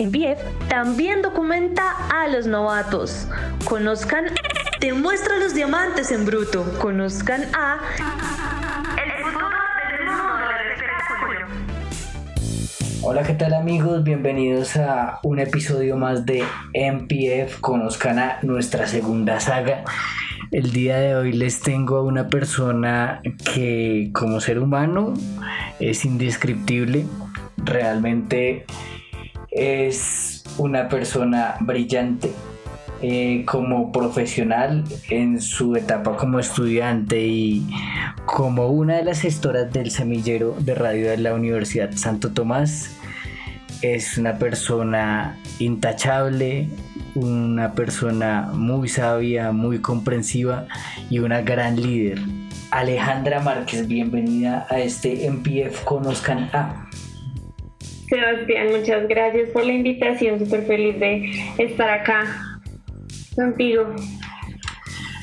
MPF también documenta a los novatos. Conozcan, te muestra los diamantes en bruto. Conozcan a el futuro del mundo del espectáculo. Hola, ¿qué tal amigos? Bienvenidos a un episodio más de MPF. Conozcan a nuestra segunda saga. El día de hoy les tengo a una persona que como ser humano es indescriptible. Realmente es una persona brillante eh, como profesional en su etapa como estudiante y como una de las gestoras del semillero de radio de la Universidad Santo Tomás. Es una persona intachable, una persona muy sabia, muy comprensiva y una gran líder. Alejandra Márquez, bienvenida a este MPF Conozcan A. Sebastián, muchas gracias por la invitación, súper feliz de estar acá contigo.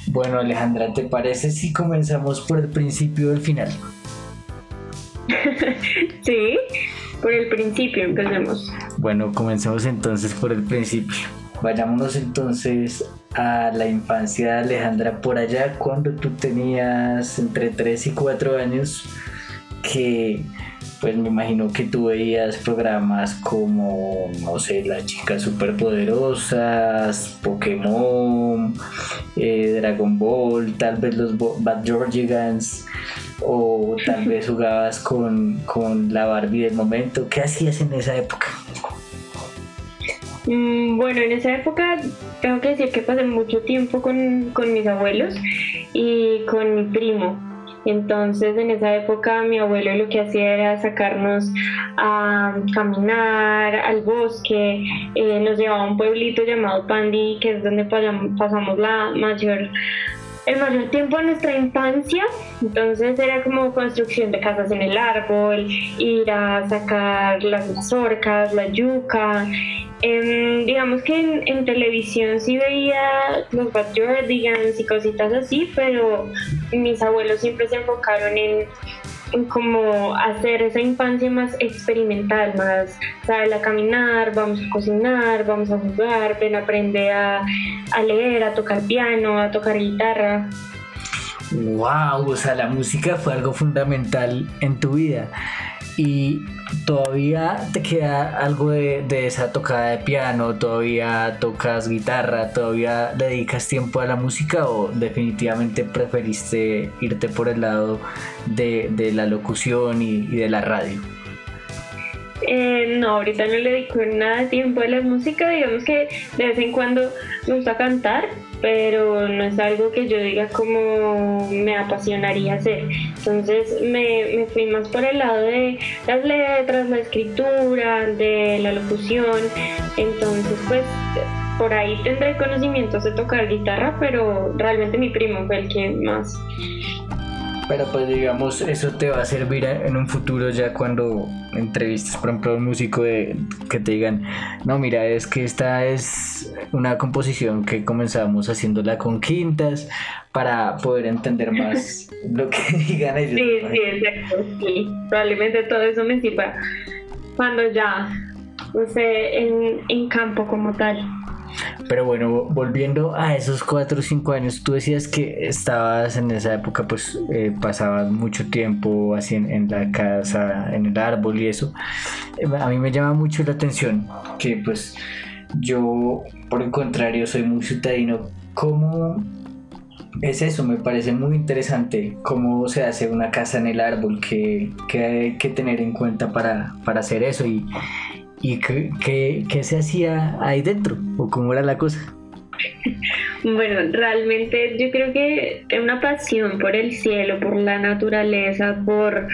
Bueno, Alejandra, ¿te parece si comenzamos por el principio del final? sí, por el principio empecemos. Bueno, comencemos entonces por el principio. Vayámonos entonces a la infancia de Alejandra por allá cuando tú tenías entre 3 y 4 años que pues me imagino que tú veías programas como, no sé, las chicas superpoderosas, Pokémon, eh, Dragon Ball, tal vez los Bad Georgigans, o tal vez jugabas con, con la Barbie del momento. ¿Qué hacías en esa época? Mm, bueno, en esa época tengo que decir que pasé mucho tiempo con, con mis abuelos y con mi primo entonces en esa época mi abuelo lo que hacía era sacarnos a caminar al bosque, eh, nos llevaba a un pueblito llamado Pandi, que es donde pasamos la mayor el mayor tiempo de nuestra infancia, entonces era como construcción de casas en el árbol, ir a sacar las mazorcas, la yuca. Em, digamos que en, televisión sí veía los Bad Jordigans y cositas así, pero mis abuelos siempre se enfocaron en como hacer esa infancia más experimental, más saber a caminar, vamos a cocinar, vamos a jugar, ven aprende a, a leer, a tocar piano, a tocar guitarra. Wow, o sea, la música fue algo fundamental en tu vida y todavía te queda algo de, esa tocada de piano, todavía tocas guitarra, todavía dedicas tiempo a la música o definitivamente preferiste irte por el lado de, la locución y, de la radio? Eh, no, ahorita no le dedico nada de tiempo a la música, digamos que de vez en cuando me gusta cantar, pero no es algo que yo diga como me apasionaría hacer. Entonces me, me, fui más por el lado de las letras, la escritura, de la locución. Entonces pues por ahí tendré conocimientos de tocar guitarra, pero realmente mi primo fue el que más pero pues digamos, eso te va a servir en un futuro ya cuando entrevistes, por ejemplo, a un músico de, que te digan, no, mira, es que esta es una composición que comenzamos haciéndola con quintas para poder entender más lo que digan ellos. Sí, sí, exacto. Sí, probablemente todo eso me sirva cuando ya, no sé, en, en campo como tal. Pero bueno, volviendo a esos 4 o 5 años, tú decías que estabas en esa época, pues eh, pasabas mucho tiempo así en, la casa, en el árbol y eso. Eh, a mí me llama mucho la atención que pues yo, por el contrario, soy muy citadino. ¿Cómo es eso? Me parece muy interesante cómo se hace una casa en el árbol, que, hay que tener en cuenta para, para hacer eso y ¿Y qué, se hacía ahí dentro? ¿O cómo era la cosa? Bueno, realmente yo creo que una pasión por el cielo, por la naturaleza, por,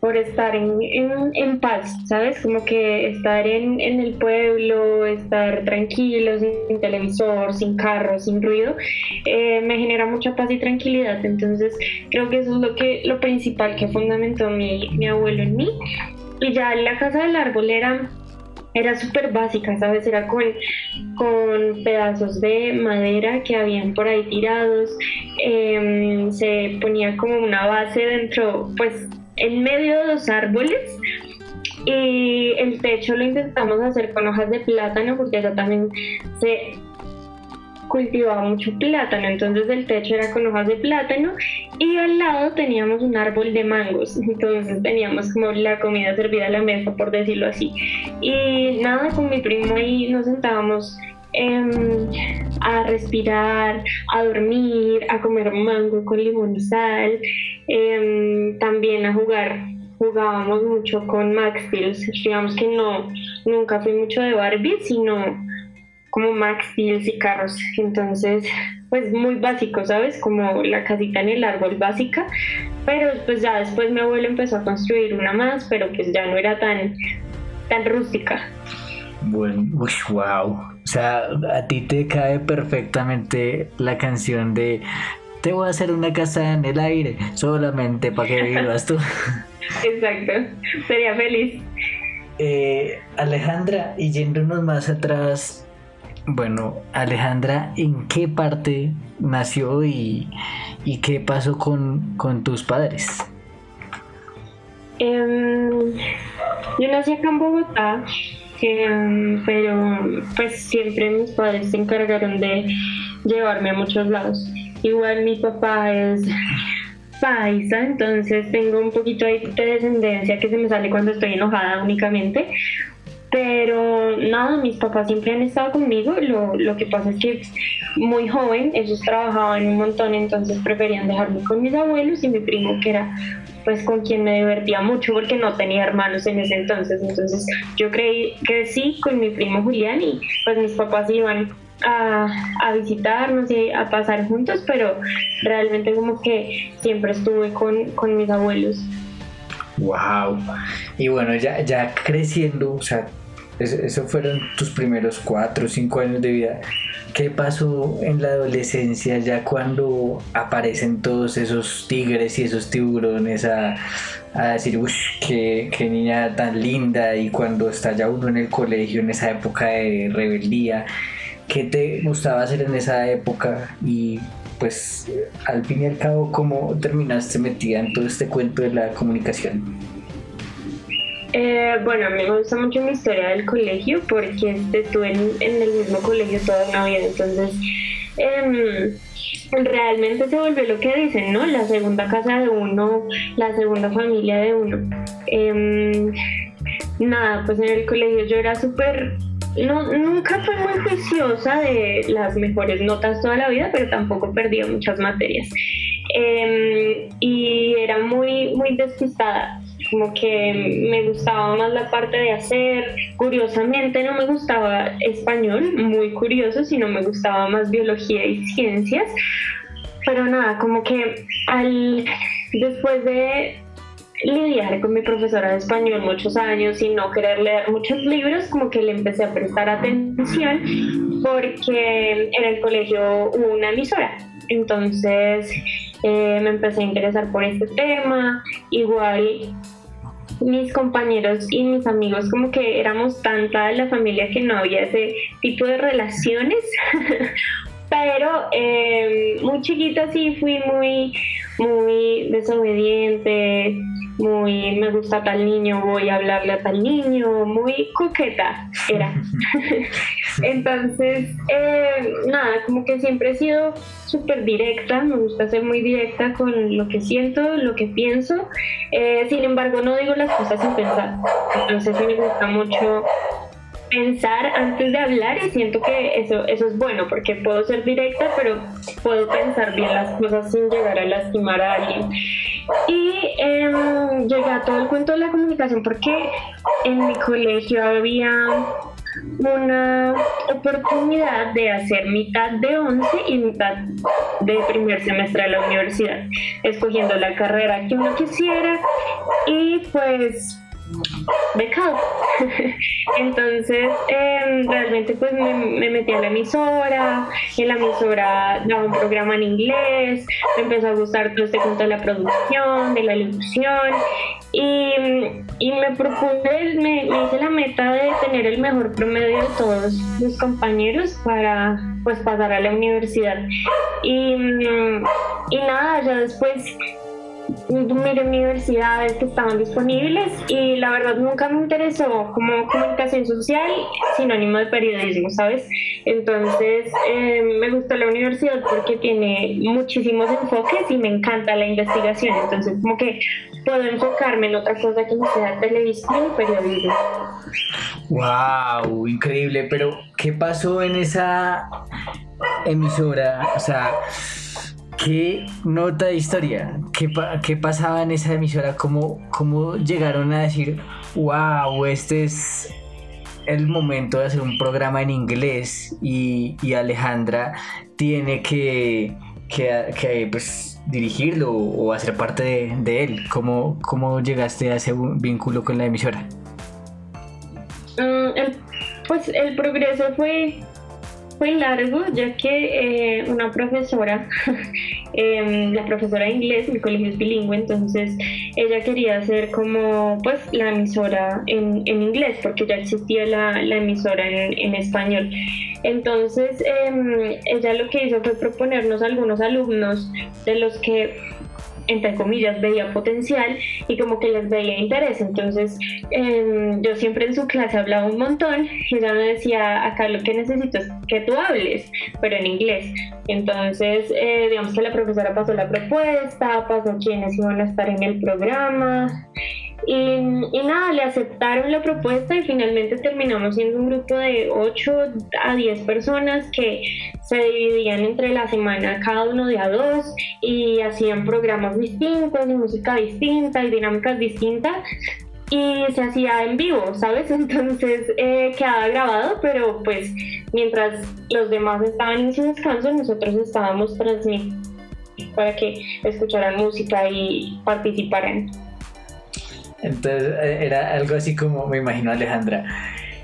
por estar en, en, paz, ¿sabes? Como que estar en, en, el pueblo, estar tranquilo, sin televisor, sin carro, sin ruido, eh, me genera mucha paz y tranquilidad. Entonces creo que eso es lo, que, lo principal que fundamentó mi, mi abuelo en mí. Y ya la casa del árbol era era súper básica, ¿sabes? Era con, con pedazos de madera que habían por ahí tirados, em, se ponía como una base dentro, pues en medio de los árboles y el techo lo intentamos hacer con hojas de plátano porque allá también se cultivaba mucho plátano, entonces el techo era con hojas de plátano y al lado teníamos un árbol de mangos, entonces teníamos como la comida servida a la mesa, por decirlo así. Y nada, con mi primo ahí nos sentábamos em, a respirar, a dormir, a comer mango con limón y sal, em, también a jugar. Jugábamos mucho con Max Steel, digamos que no, nunca fui mucho de Barbie, sino como Max Steel y carros. Entonces, pues muy básico, ¿sabes? Como la casita en el árbol básica. Pero pues ya después mi abuelo empezó a construir una más, pero pues ya no era tan, tan rústica. Bueno, wow. O sea, a ti te cae perfectamente la canción de Te voy a hacer una casa en el aire solamente para que vivas tú. Exacto, sería feliz. Eh, Alejandra, y yéndonos más atrás, bueno, Alejandra, ¿en qué parte nació y, qué pasó con, tus padres? Em, yo nací acá en Bogotá, em, pero pues siempre mis padres se encargaron de llevarme a muchos lados. Igual mi papá es paisa, entonces tengo un poquito de descendencia que se me sale cuando estoy enojada únicamente, pero nada, mis papás siempre han estado conmigo. Lo, lo, que pasa es que muy joven, ellos trabajaban un montón, entonces preferían dejarme con mis abuelos y mi primo, que era pues con quien me divertía mucho porque no tenía hermanos en ese entonces. Entonces yo creí sí con mi primo Julián y pues mis papás iban a, a, visitarnos y a pasar juntos, pero realmente como que siempre estuve con, con mis abuelos. Wow. Y bueno, ya, ya creciendo, o sea, eso fueron tus primeros cuatro o cinco años de vida. ¿Qué pasó en la adolescencia ya cuando aparecen todos esos tigres y esos tiburones a, decir, uff, qué, qué, niña tan linda? Y cuando está ya uno en el colegio, en esa época de rebeldía, ¿qué te gustaba hacer en esa época? Y pues al fin y al cabo, ¿cómo terminaste metida en todo este cuento de la comunicación? Eh, bueno, me gusta mucho mi historia del colegio porque estuve en, el mismo colegio toda la vida, entonces em, realmente se volvió lo que dicen, ¿no? La segunda casa de uno, la segunda familia de uno. Em, nada, pues en el colegio yo era súper no, nunca fui muy juiciosa de las mejores notas toda la vida, pero tampoco perdía muchas materias. Em, y era muy, muy despistada como que me gustaba más la parte de hacer. Curiosamente no me gustaba español, muy curioso, sino me gustaba más biología y ciencias. Pero nada, como que al después de lidiar con mi profesora de español muchos años y no querer leer muchos libros, como que le empecé a prestar atención porque en el colegio hubo una emisora. Entonces eh, me empecé a interesar por este tema. Igual mis compañeros y mis amigos como que éramos tanta la familia que no había ese tipo de relaciones pero eh, muy chiquita sí fui muy muy desobediente muy me gusta tal niño, voy a hablarle a tal niño, muy coqueta era. Entonces, eh, nada, como que siempre he sido súper directa, me gusta ser muy directa con lo que siento, lo que pienso, eh, sin embargo no digo las cosas sin pensar, entonces me gusta mucho pensar antes de hablar y siento que eso, eso es bueno porque puedo ser directa pero puedo pensar bien las cosas sin llegar a lastimar a alguien. Y eh, llegué a todo el cuento de la comunicación porque en mi colegio había una oportunidad de hacer mitad de 11 y mitad de primer semestre de la universidad, escogiendo la carrera que uno quisiera y pues becado. Entonces, em, realmente pues me, metí a la emisora, en la emisora daba un programa en inglés, me empezó a gustar todo este punto de la producción, de la ilusión y, y me propuse, me, hice la meta de tener el mejor promedio de todos mis compañeros para pues pasar a la universidad. Y, y nada, ya después miré universidades que estaban disponibles y la verdad nunca me interesó como comunicación social sinónimo de periodismo, ¿sabes? Entonces eh, me gustó la universidad porque tiene muchísimos enfoques y me encanta la investigación, entonces como que puedo enfocarme en otra cosa que no sea televisión y periodismo. ¡Wow! Increíble, pero ¿qué pasó en esa emisora? O sea ¿Qué nota de historia? ¿Qué, ¿Qué, pasaba en esa emisora? ¿Cómo, ¿Cómo llegaron a decir, wow, este es el momento de hacer un programa en inglés y, y Alejandra tiene que, que, que pues, dirigirlo o hacer parte de, él? ¿Cómo, ¿Cómo, llegaste a ese vínculo con la emisora? Mm, pues el progreso fue fue largo, ya que eh, una profesora, em, la profesora de inglés, mi colegio es bilingüe, entonces ella quería hacer como pues la emisora en, inglés, porque ya existía la, emisora en, en, español. Entonces em, ella lo que hizo fue proponernos algunos alumnos de los que entre comillas, veía potencial y como que les veía interés. Entonces, em, yo siempre en su clase hablaba un montón y ella me decía, acá lo que necesito es que tú hables, pero en inglés. Entonces, eh, digamos que la profesora pasó la propuesta, pasó quiénes iban a estar en el programa y, nada, le aceptaron la propuesta y finalmente terminamos siendo un grupo de 8 a 10 personas que se dividían entre la semana cada uno de a dos y hacían programas distintos y música distinta y dinámicas distintas y se hacía en vivo, ¿sabes? Entonces eh, quedaba grabado, pero pues mientras los demás estaban en su descanso, nosotros estábamos transmitiendo para que escucharan música y participaran. Entonces eh, era algo así como me imagino Alejandra.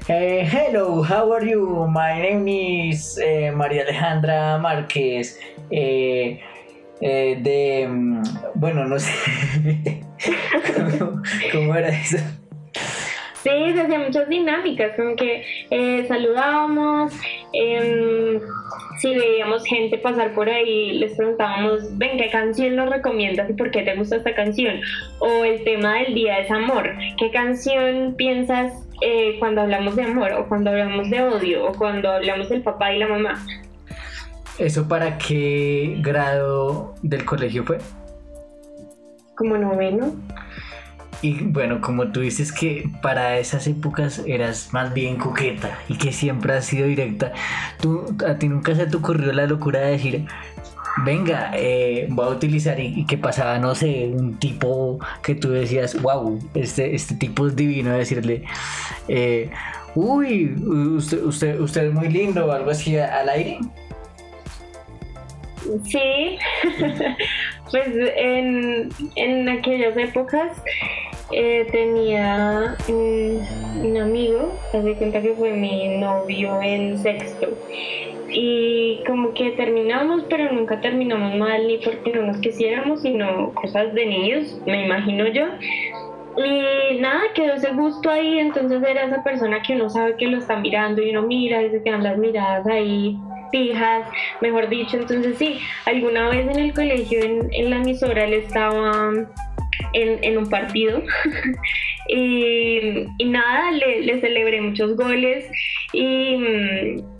Eh, hello, how are you? My name is eh, María Alejandra Márquez. de, mm, bueno, no sé ¿Cómo, era eso. Sí, se hacían muchas dinámicas, como que saludábamos, em, si veíamos gente pasar por ahí, les preguntábamos, ven, ¿qué canción nos recomiendas y por qué te gusta esta canción? O el tema del día es amor, ¿qué canción piensas eh, cuando hablamos de amor o cuando hablamos de odio o cuando hablamos del papá y la mamá? ¿Eso para qué grado del colegio fue? Como noveno. Y bueno, como tú dices que para esas épocas eras más bien coqueta y que siempre has sido directa, ¿tú, ¿a ti nunca se te ocurrió la locura de decir, venga, eh, voy a utilizar y, que pasaba, no sé, un tipo que tú decías, wow, este, este tipo es divino, decirle, eh, uy, usted, usted, usted es muy lindo o algo así al aire? Sí, pues en, en aquellas épocas eh, tenía un, amigo, se cuenta que fue mi novio en sexto. Y como que terminamos, pero nunca terminamos mal, ni porque no nos quisiéramos, sino cosas de niños, me imagino yo. Y nada, quedó ese gusto ahí, entonces era esa persona que uno sabe que lo está mirando y uno mira y se quedan las miradas ahí fijas, mejor dicho. Entonces sí, alguna vez en el colegio, en, en la emisora, él estaba en, un partido. y, nada, le, celebré muchos goles y,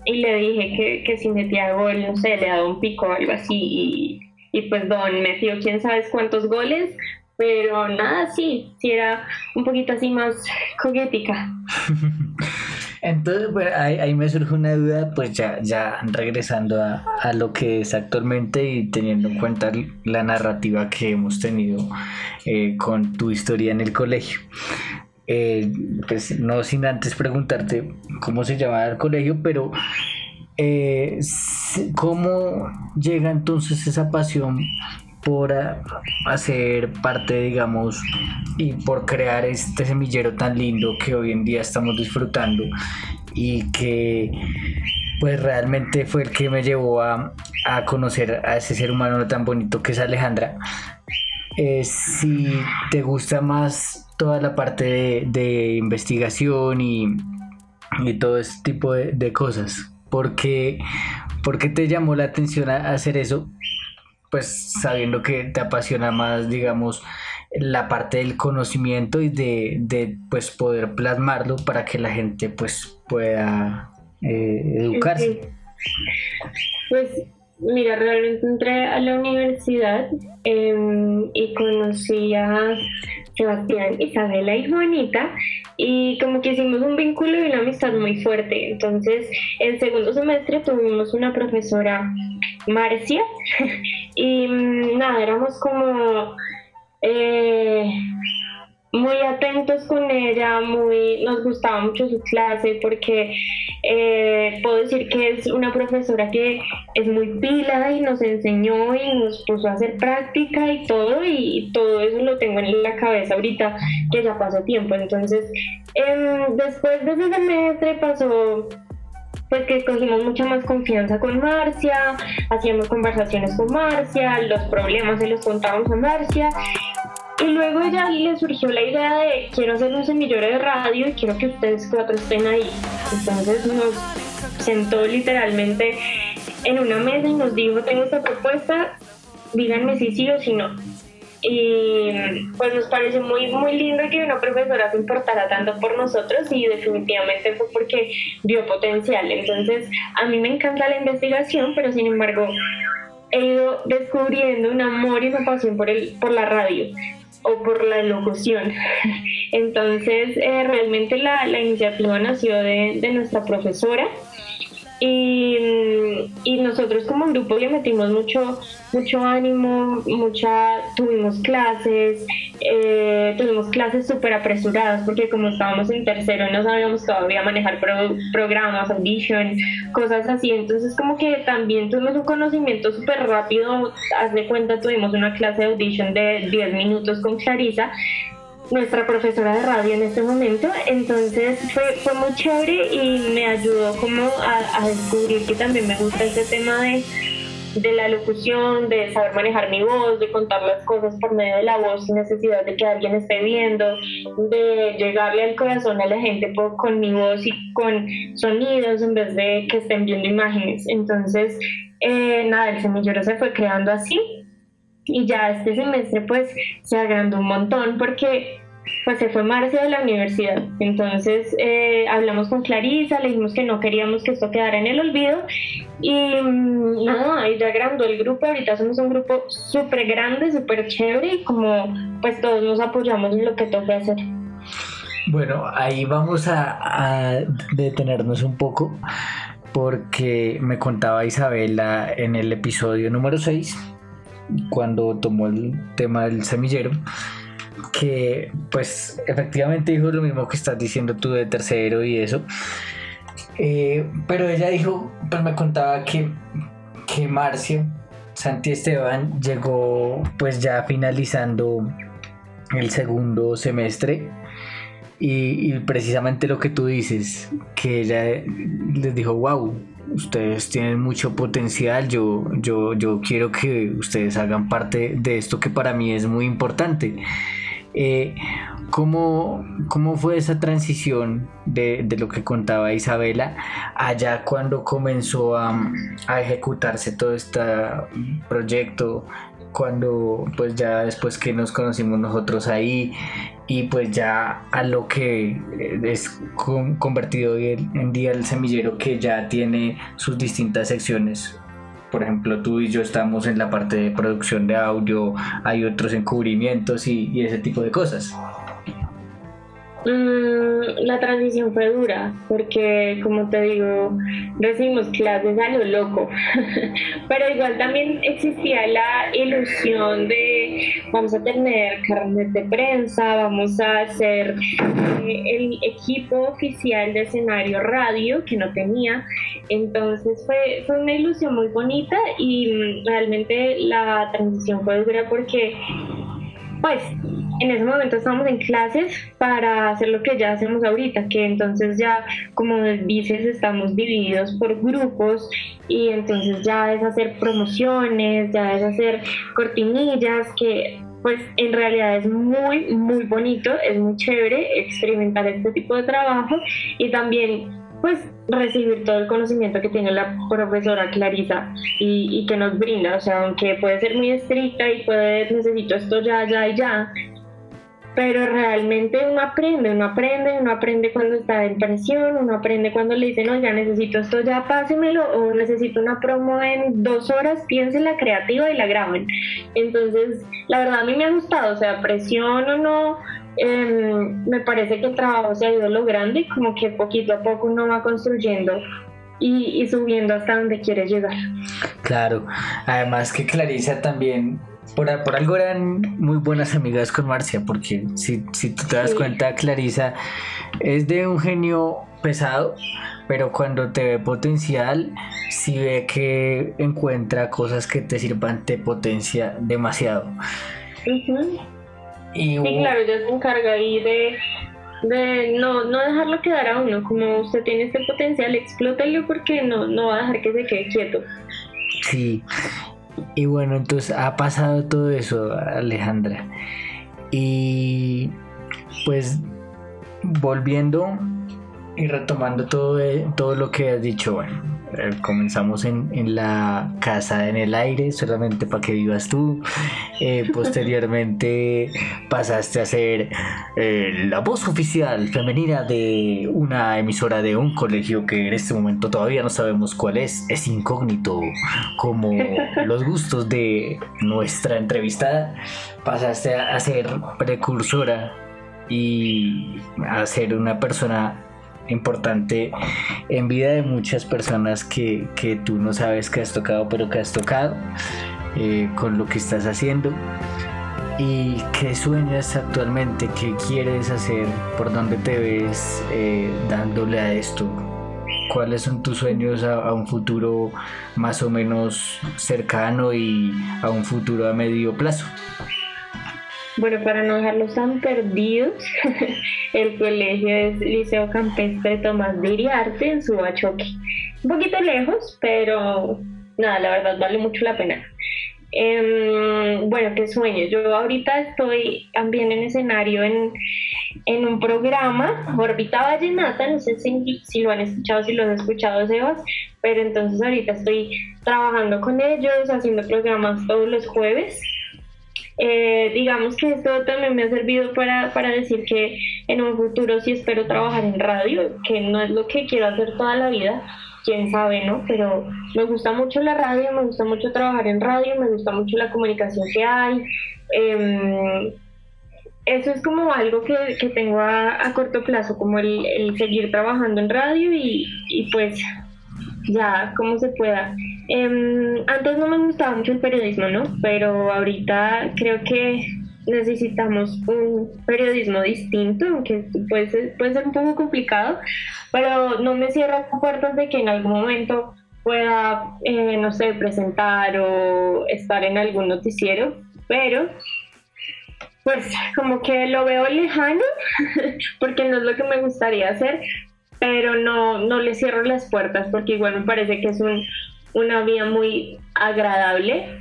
le dije que, si metía gol, no sé, le daba un pico o algo así. Y, pues Don metió quién sabe cuántos goles, pero nada, sí, sí era un poquito así más coquética. Entonces, pues, ahí, me surge una duda, pues ya, ya regresando a, a, lo que es actualmente y teniendo en cuenta la narrativa que hemos tenido eh, con tu historia en el colegio. Eh, pues no sin antes preguntarte cómo se llamaba el colegio, pero eh, ¿cómo llega entonces esa pasión por hacer parte, digamos, y por crear este semillero tan lindo que hoy en día estamos disfrutando y que pues realmente fue el que me llevó a, conocer a ese ser humano tan bonito que es Alejandra. Eh, si te gusta más toda la parte de, investigación y, todo este tipo de, cosas, porque ¿por qué te llamó la atención a hacer eso? Pues sabiendo que te apasiona más, digamos, la parte del conocimiento y de, de pues poder plasmarlo para que la gente pues pueda eh, educarse. Pues mira, realmente entré a la universidad em, y conocí a Sebastián, Isabela y Juanita y como que hicimos un vínculo y una amistad muy fuerte. Entonces, en segundo semestre tuvimos una profesora, Marcia, y mm, nada, éramos como eh, muy atentos con ella, muy, nos gustaba mucho su clase porque eh, puedo decir que es una profesora que es muy pila y nos enseñó y nos puso a hacer práctica y todo y todo eso lo tengo en la cabeza ahorita que ya pasó tiempo. Entonces, em, después de ese semestre pasó pues que cogimos mucha más confianza con Marcia, hacíamos conversaciones con Marcia, los problemas se los contábamos a Marcia y luego ella le surgió la idea de quiero hacer un semillero de radio y quiero que ustedes cuatro estén ahí. Entonces nos sentó literalmente en una mesa y nos dijo tengo esta propuesta, díganme si sí o si no. Y pues nos parece muy, muy lindo que una profesora se importara tanto por nosotros y definitivamente fue porque vio potencial. Entonces a mí me encanta la investigación, pero sin embargo he ido descubriendo un amor y una pasión por, el, por la radio o por la locución. Entonces, eh, realmente la, la, iniciativa nació de, de nuestra profesora y, y, nosotros como grupo le metimos mucho, mucho ánimo, mucha, tuvimos clases, eh, tuvimos clases súper apresuradas porque como estábamos en tercero no sabíamos todavía manejar programas, audition, cosas así. Entonces como que también tuvimos un conocimiento súper rápido. Haz de cuenta, tuvimos una clase de audition de 10 minutos con Clarisa nuestra profesora de radio en este momento. Entonces fue, fue muy chévere y me ayudó como a, descubrir que también me gusta este tema de, de, la locución, de saber manejar mi voz, de contar las cosas por medio de la voz sin necesidad de que alguien esté viendo, de llegarle al corazón a la gente con mi voz y con sonidos en vez de que estén viendo imágenes. Entonces, eh, nada, el semillero se fue creando así y ya este semestre pues se agrandó un montón porque pues se fue Marcia de la universidad. Entonces eh, hablamos con Clarisa, le dijimos que no queríamos que esto quedara en el olvido y mm, nada, ya agrandó el grupo, ahorita somos un grupo súper grande, súper chévere y como pues todos nos apoyamos en lo que toque hacer. Bueno, ahí vamos a, a detenernos un poco porque me contaba Isabela en el episodio número 6 cuando tomó el tema del semillero, que pues efectivamente dijo lo mismo que estás diciendo tú de tercero y eso. Eh, pero ella dijo, pues me contaba que, que Marcio Santi Esteban llegó pues ya finalizando el segundo semestre y, y, precisamente lo que tú dices, que ella les dijo, wow, ustedes tienen mucho potencial, yo, yo, yo quiero que ustedes hagan parte de esto que para mí es muy importante. Eh, ¿cómo, ¿cómo, fue esa transición de, de, lo que contaba Isabela allá cuando comenzó a, a ejecutarse todo este proyecto? Cuando pues ya después que nos conocimos nosotros ahí y pues ya a lo que es convertido hoy en día el semillero que ya tiene sus distintas secciones. Por ejemplo, tú y yo estamos en la parte de producción de audio, hay otros encubrimientos y, y ese tipo de cosas. Mm, la transición fue dura porque, como te digo, recibimos clases a lo loco, pero igual también existía la ilusión de vamos a tener carnet de prensa, vamos a hacer eh, el equipo oficial de escenario radio que no tenía, entonces fue, fue una ilusión muy bonita y mm, realmente la transición fue dura porque pues en ese momento estábamos en clases para hacer lo que ya hacemos ahorita, que entonces ya como dices estamos divididos por grupos y entonces ya es hacer promociones, ya es hacer cortinillas, que pues en realidad es muy, muy bonito, es muy chévere experimentar este tipo de trabajo y también pues recibir todo el conocimiento que tiene la profesora Clarisa y, y, que nos brinda, o sea, aunque puede ser muy estricta y puede, necesito esto ya, ya y ya, pero realmente uno aprende, uno aprende, uno aprende cuando está en presión, uno aprende cuando le dicen, ya necesito esto, ya pásemelo, o necesito una promo en dos horas, piensen la creativa y la graben. Entonces, la verdad a mí me ha gustado, o sea, presión o no, em, me parece que el trabajo se ha ido logrando y como que poquito a poco uno va construyendo y, y, subiendo hasta donde quiere llegar. Claro, además que Clarisa también por, algo eran muy buenas amigas con Marcia, porque si, si tú te das cuenta, Clarisa es de un genio pesado, pero cuando te ve potencial, si ve que encuentra cosas que te sirvan, te potencia demasiado. y, claro, ella se encarga ahí de, de no, no dejarlo quedar a uno, como usted tiene este potencial, explótelo porque no, no va a dejar que se quede quieto. Sí, y bueno, entonces ha pasado todo eso, Alejandra. Y pues volviendo y retomando todo, todo lo que has dicho, bueno, eh, comenzamos en, en, la casa en el aire, solamente para que vivas tú. Eh, posteriormente pasaste a ser eh, la voz oficial femenina de una emisora de un colegio que en este momento todavía no sabemos cuál es, es incógnito, como los gustos de nuestra entrevistada. Pasaste a ser precursora y a ser una persona importante en vida de muchas personas que, tú no sabes que has tocado, pero que has tocado eh, con lo que estás haciendo. ¿Y qué sueñas actualmente? ¿Qué quieres hacer? ¿Por dónde te ves eh, dándole a esto? ¿Cuáles son tus sueños a, un futuro más o menos cercano y a un futuro a medio plazo? Bueno, para no dejarlos tan perdidos, el colegio es Liceo Campestre Tomás de Iriarte en Subachoque. Un poquito lejos, pero nada, la verdad vale mucho la pena. Em, bueno, qué sueño. Yo ahorita estoy también en escenario en, en un programa, Orbita Vallenata, no sé si, si, lo han escuchado, si lo han escuchado, Sebas, pero entonces ahorita estoy trabajando con ellos, haciendo programas todos los jueves eh, digamos que esto también me ha servido para, para decir que en un futuro sí espero trabajar en radio, que no es lo que quiero hacer toda la vida, quién sabe, ¿no? Pero me gusta mucho la radio, me gusta mucho trabajar en radio, me gusta mucho la comunicación que hay. Eh, eso es como algo que, que tengo a, a, corto plazo, como el, el, seguir trabajando en radio y, y pues ya como se pueda. Eh, antes no me gustaba mucho el periodismo, ¿no? Pero ahorita creo que necesitamos un periodismo distinto, aunque puede ser, puede ser un poco complicado, pero no me cierro puertas de que en algún momento pueda, eh, no sé, presentar o estar en algún noticiero, pero pues como que lo veo lejano, porque no es lo que me gustaría hacer, pero no, no le cierro las puertas porque igual me parece que es un, una vía muy agradable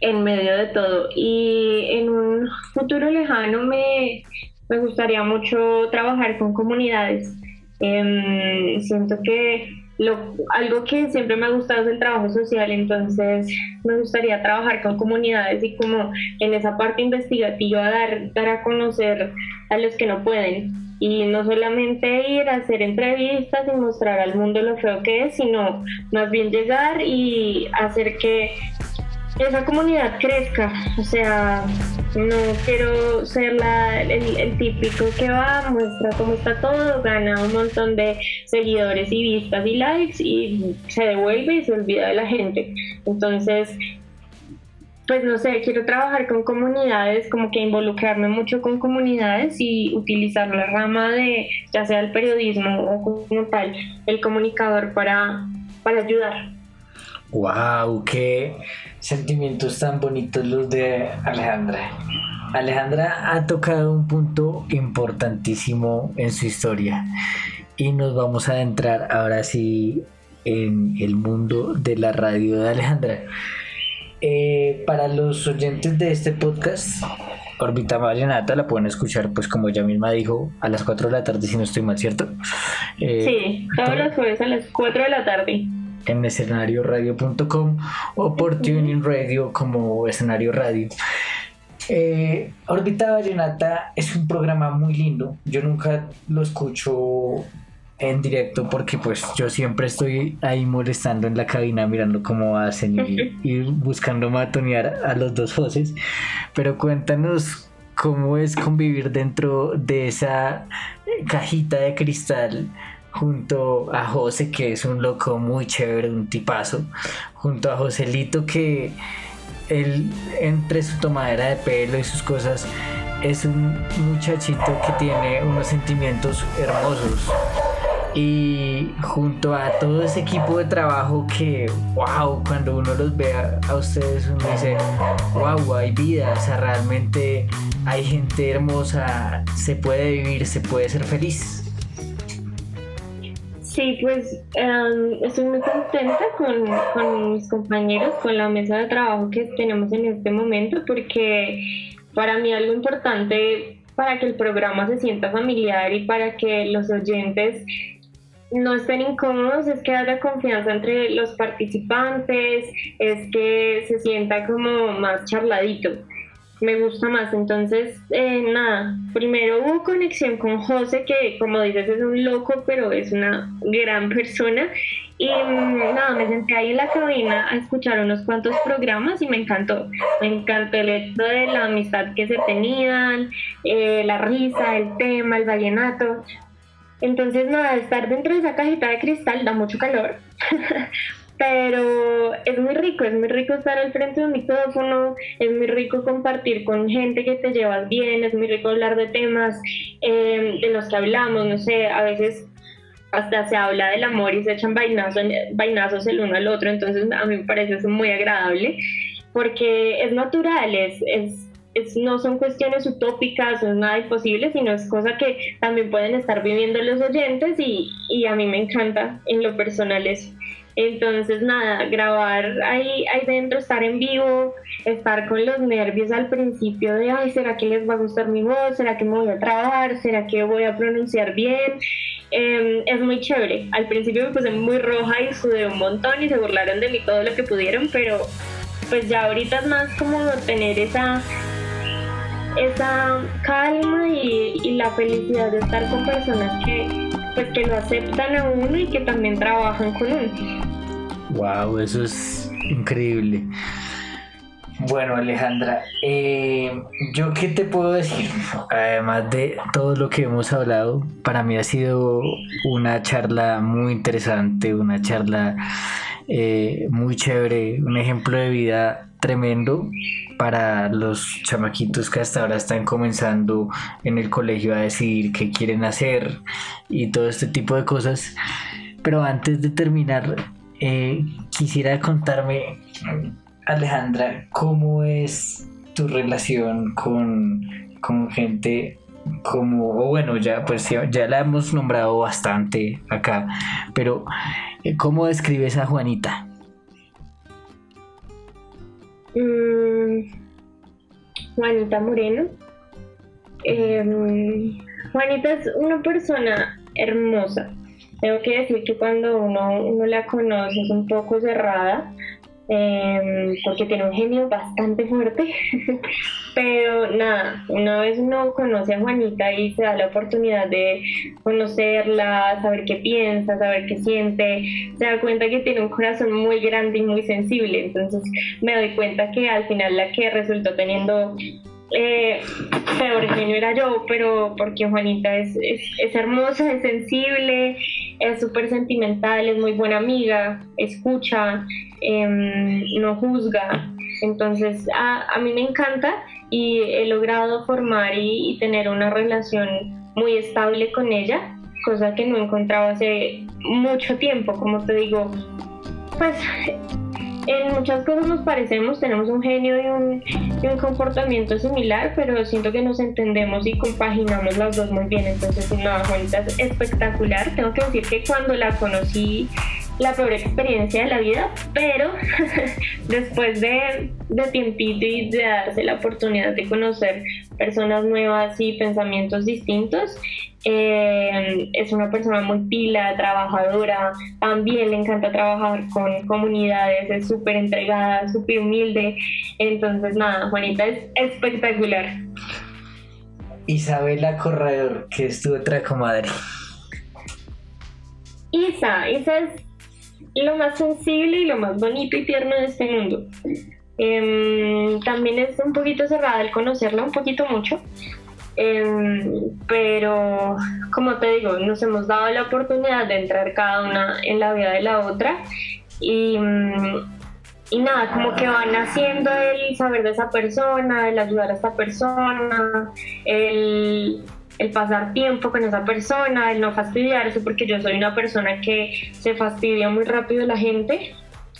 en medio de todo. Y en un futuro lejano me, me gustaría mucho trabajar con comunidades. Em, siento que lo, algo que siempre me ha gustado es el trabajo social, entonces me gustaría trabajar con comunidades y como en esa parte investigativa dar, dar a conocer a los que no pueden. Y no solamente ir a hacer entrevistas y mostrar al mundo lo feo que es, sino más bien llegar y hacer que esa comunidad crezca. O sea, no quiero ser la, el, típico que va, muestra cómo está todo, gana un montón de seguidores y vistas y likes y se devuelve y se olvida de la gente. Entonces, pues no sé, quiero trabajar con comunidades, como que involucrarme mucho con comunidades y utilizar la rama de, ya sea el periodismo o como tal, el comunicador para, para ayudar. ¡Wow! ¡Qué sentimientos tan bonitos los de Alejandra! Alejandra ha tocado un punto importantísimo en su historia y nos vamos a adentrar ahora sí en el mundo de la radio de Alejandra. Eh, para los oyentes de este podcast, Orbita Vallenata la pueden escuchar, pues como ella misma dijo, a las 4 de la tarde, si no estoy mal, ¿cierto? Eh, sí, todos los jueves a las 4 de la tarde. En escenarioradio.com o por Tuning Radio como escenario radio. Eh, Orbita Vallenata es un programa muy lindo. Yo nunca lo escucho en directo porque pues yo siempre estoy ahí molestando en la cabina mirando cómo hacen y, buscando matonear a los dos voces. Pero cuéntanos cómo es convivir dentro de esa cajita de cristal junto a José, que es un loco muy chévere, un tipazo, junto a Joselito, que él, entre su tomadera de pelo y sus cosas, es un muchachito que tiene unos sentimientos hermosos y junto a todo ese equipo de trabajo que, wow, cuando uno los ve a, ustedes, uno dice, wow, hay vida, o sea, realmente hay gente hermosa, se puede vivir, se puede ser feliz. Sí, pues em, estoy muy contenta con, con mis compañeros, con la mesa de trabajo que tenemos en este momento, porque para mí algo importante para que el programa se sienta familiar y para que los oyentes no estén incómodos, es que haya confianza entre los participantes, es que se sienta como más charladito. Me gusta más. Entonces, eh, nada, primero hubo conexión con José, que como dices es un loco, pero es una gran persona. Y mm, nada, me senté ahí en la cabina a escuchar unos cuantos programas y me encantó. Me encantó el hecho de la amistad que se tenían, eh, la risa, el tema, el vallenato. Entonces, nada, estar dentro de esa cajita de cristal da mucho calor, pero es muy rico, es muy rico estar al frente de un micrófono, es muy rico compartir con gente que te llevas bien, es muy rico hablar de temas em, de los que hablamos, no sé, a veces hasta se habla del amor y se echan vainazos, vainazos el uno al otro, entonces a mí me parece eso muy agradable porque es natural, es, es no son cuestiones utópicas, no es nada imposible, sino es cosa que también pueden estar viviendo los oyentes y, y a mí me encanta en lo personal eso. Entonces, nada, grabar ahí, ahí dentro, estar en vivo, estar con los nervios al principio de, ay, ¿será que les va a gustar mi voz? ¿Será que me voy a trabar? ¿Será que voy a pronunciar bien? Em, es muy chévere. Al principio me puse muy roja y sudé un montón y se burlaron de mí todo lo que pudieron, pero pues ya ahorita es más como tener esa esa calma y, la felicidad de estar con personas que, pues, que lo aceptan a uno y que también trabajan con uno. Wow, eso es increíble. Bueno, Alejandra, eh, yo qué te puedo decir, además de todo lo que hemos hablado, para mí ha sido una charla muy interesante, una charla eh, muy chévere, un ejemplo de vida tremendo para los chamaquitos que hasta ahora están comenzando en el colegio a decidir qué quieren hacer y todo este tipo de cosas. Pero antes de terminar, eh, quisiera contarme, Alejandra, cómo es tu relación con, con gente como, o bueno, ya pues ya la hemos nombrado bastante acá, pero eh, ¿cómo describes a Juanita? Mm, Juanita Moreno. Em, Juanita es una persona hermosa. Tengo que decir que cuando uno, uno la conoce es un poco cerrada, Em, porque tiene un genio bastante fuerte. Pero nada, una vez uno conoce a Juanita y se da la oportunidad de conocerla, saber qué piensa, saber qué siente, se da cuenta que tiene un corazón muy grande y muy sensible. Entonces me doy cuenta que al final la que resultó teniendo eh, peor era yo, pero porque Juanita es, es hermosa, es sensible, es súper sentimental, es muy buena amiga, escucha, em, no juzga. Entonces a, mí me encanta y he logrado formar y, tener una relación muy estable con ella, cosa que no encontraba hace mucho tiempo, como te digo. Pues en muchas cosas nos parecemos, tenemos un genio y un, y un, comportamiento similar, pero siento que nos entendemos y compaginamos las dos muy bien. Entonces, una Juanita es espectacular. Tengo que decir que cuando la conocí la peor experiencia de la vida, pero después de, de tiempito y de darse la oportunidad de conocer personas nuevas y pensamientos distintos, eh, es una persona muy pila, trabajadora, también le encanta trabajar con comunidades, es súper entregada, súper humilde, entonces nada, Juanita es espectacular. Isabela Corredor, que es tu otra comadre. Isa, Isa es lo más sensible y lo más bonito y tierno de este mundo. Em, también es un poquito cerrada el conocerla, un poquito mucho. Em, pero como te digo, nos hemos dado la oportunidad de entrar cada una en la vida de la otra y, y nada, como que van haciendo el saber de esa persona, el ayudar a esta persona, el el pasar tiempo con esa persona, el no fastidiarse, porque yo soy una persona que se fastidia muy rápido la gente,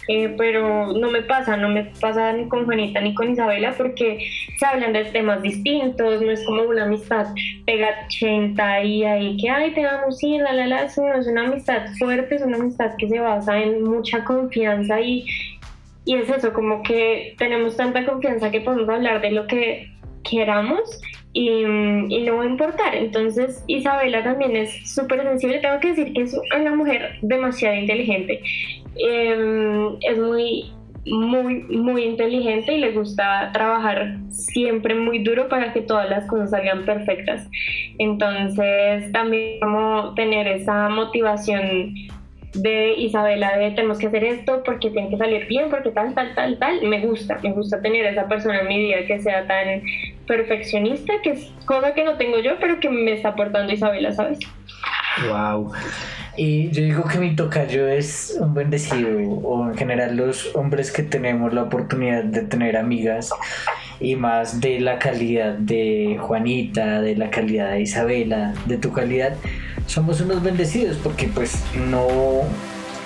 eh, pero no me pasa, no me pasa ni con Juanita ni con Isabela porque se hablan de temas distintos, no es como una amistad pega 80 y ahí que, ay, te vamos a ir, la, la, la, es una amistad fuerte, es una amistad que se basa en mucha confianza y, y es eso, como que tenemos tanta confianza que podemos hablar de lo que queramos y, no va a importar. Entonces Isabela también es súper sensible. Tengo que decir que es una mujer demasiado inteligente. Em, es muy, muy, muy inteligente y le gusta trabajar siempre muy duro para que todas las cosas salgan perfectas. Entonces también como tener esa motivación de Isabela de tenemos que hacer esto porque tiene que salir bien, porque tal, tal, tal, tal. Me gusta, me gusta tener esa persona en mi vida que sea tan perfeccionista, que es cosa que no tengo yo, pero que me está aportando Isabela, ¿sabes? Wow. Y yo digo que mi tocayo es un bendecido, o en general los hombres que tenemos la oportunidad de tener amigas, y más de la calidad de Juanita, de la calidad de Isabela, de tu calidad, somos unos bendecidos porque pues no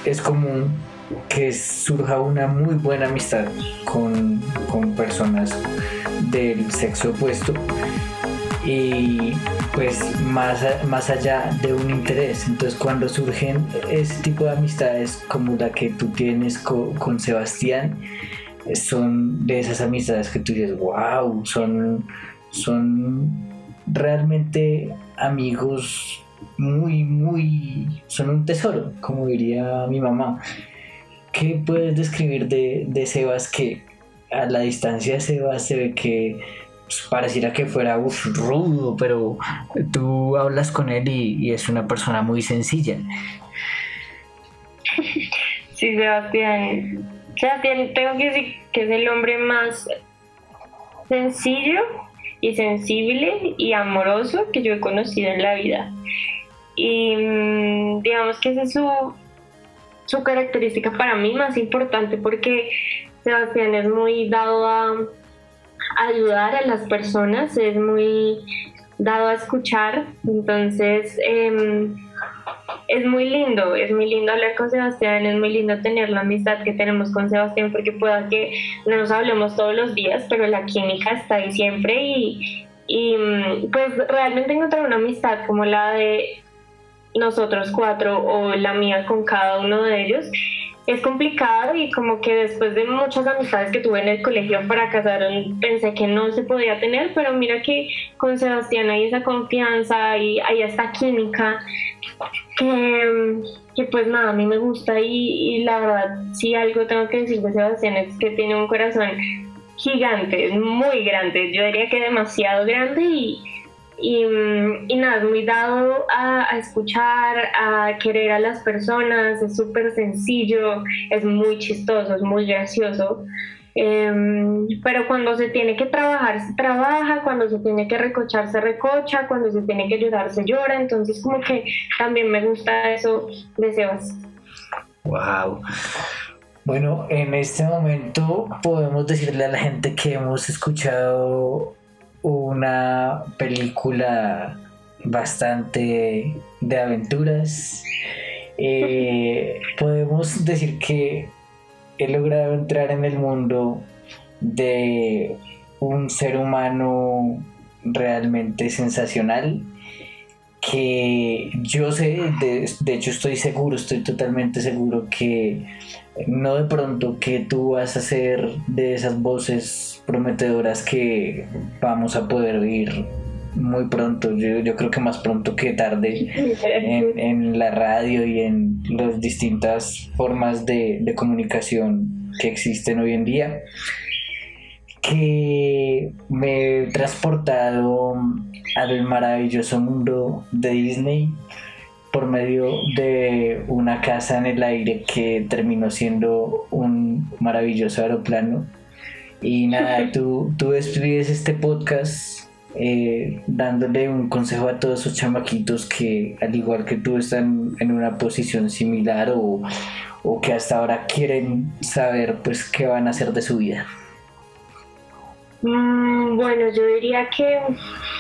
es común que surja una muy buena amistad con, personas del sexo opuesto. Y pues más, más allá de un interés. Entonces cuando surgen ese tipo de amistades como la que tú tienes con Sebastián, son de esas amistades que tú dices, wow, son, son realmente amigos muy, muy, son un tesoro, como diría mi mamá. ¿Qué puedes describir de, de Sebas que a la distancia Sebas se ve que pareciera que fuera rudo, pero tú hablas con él y, es una persona muy sencilla? Sí, Sebastián. Sebastián, tengo que decir que es el hombre más sencillo y sensible y amoroso que yo he conocido en la vida. Y mm, digamos que esa es su, su característica para mí más importante porque Sebastián es muy dado a ayudar a las personas, es muy dado a escuchar, entonces em, es muy lindo, es muy lindo hablar con Sebastián, es muy lindo tener la amistad que tenemos con Sebastián porque pueda que no nos hablemos todos los días, pero la química está ahí siempre y, mm, pues realmente encontrar una amistad como la de nosotros cuatro o la mía con cada uno de ellos es complicado y como que después de muchas amistades que tuve en el colegio fracasaron, pensé que no se podía tener, pero mira que con Sebastián hay esa confianza y hay esta química que, pues nada, a mí me gusta y, y la verdad, si algo tengo que decir de Sebastián es que tiene un corazón gigante, muy grande, yo diría que demasiado grande y y, y, nada, es muy dado a, escuchar, a querer a las personas, es súper sencillo, es muy chistoso, es muy gracioso. Em, pero cuando se tiene que trabajar, se trabaja, cuando se tiene que recochar, se recocha, cuando se tiene que llorar, se llora. Entonces, como que también me gusta eso de Sebas. ¡Wow! Bueno, en este momento podemos decirle a la gente que hemos escuchado una película bastante de aventuras. Eh, podemos decir que he logrado entrar en el mundo de un ser humano realmente sensacional que yo sé, de, de, hecho estoy seguro, estoy totalmente seguro que no de pronto que tú vas a ser de esas voces prometedoras que vamos a poder oír muy pronto, yo, yo creo que más pronto que tarde en, en la radio y en las distintas formas de, de comunicación que existen hoy en día que me he transportado al maravilloso mundo de Disney por medio de una casa en el aire que terminó siendo un maravilloso aeroplano. Y nada, tú, tú este podcast eh, dándole un consejo a todos esos chamaquitos que al igual que tú están en una posición similar o, o que hasta ahora quieren saber pues qué van a hacer de su vida. Mm, bueno, yo diría que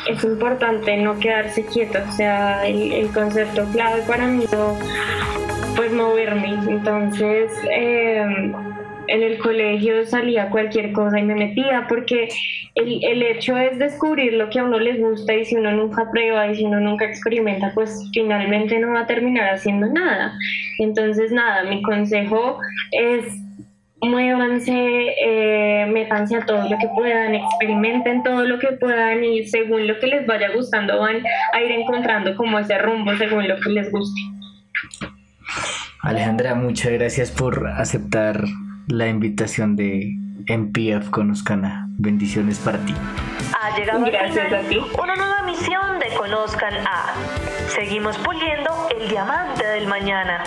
es importante no quedarse quieto, o sea, el, concepto clave para mí es pues moverme. Entonces, em, en el colegio salía cualquier cosa y me metía porque el, el, hecho es descubrir lo que a uno les gusta y si uno nunca prueba y si uno nunca experimenta, pues finalmente no va a terminar haciendo nada. Entonces, nada, mi consejo es muévanse, eh, métanse a todo lo que puedan, experimenten todo lo que puedan y según lo que les vaya gustando van a ir encontrando como ese rumbo según lo que les guste. Alejandra, muchas gracias por aceptar la invitación de MPF Conozcan Bendiciones para ti. Ha llegado Gracias a ti. una nueva misión de Conozcan a. Seguimos puliendo el diamante del mañana.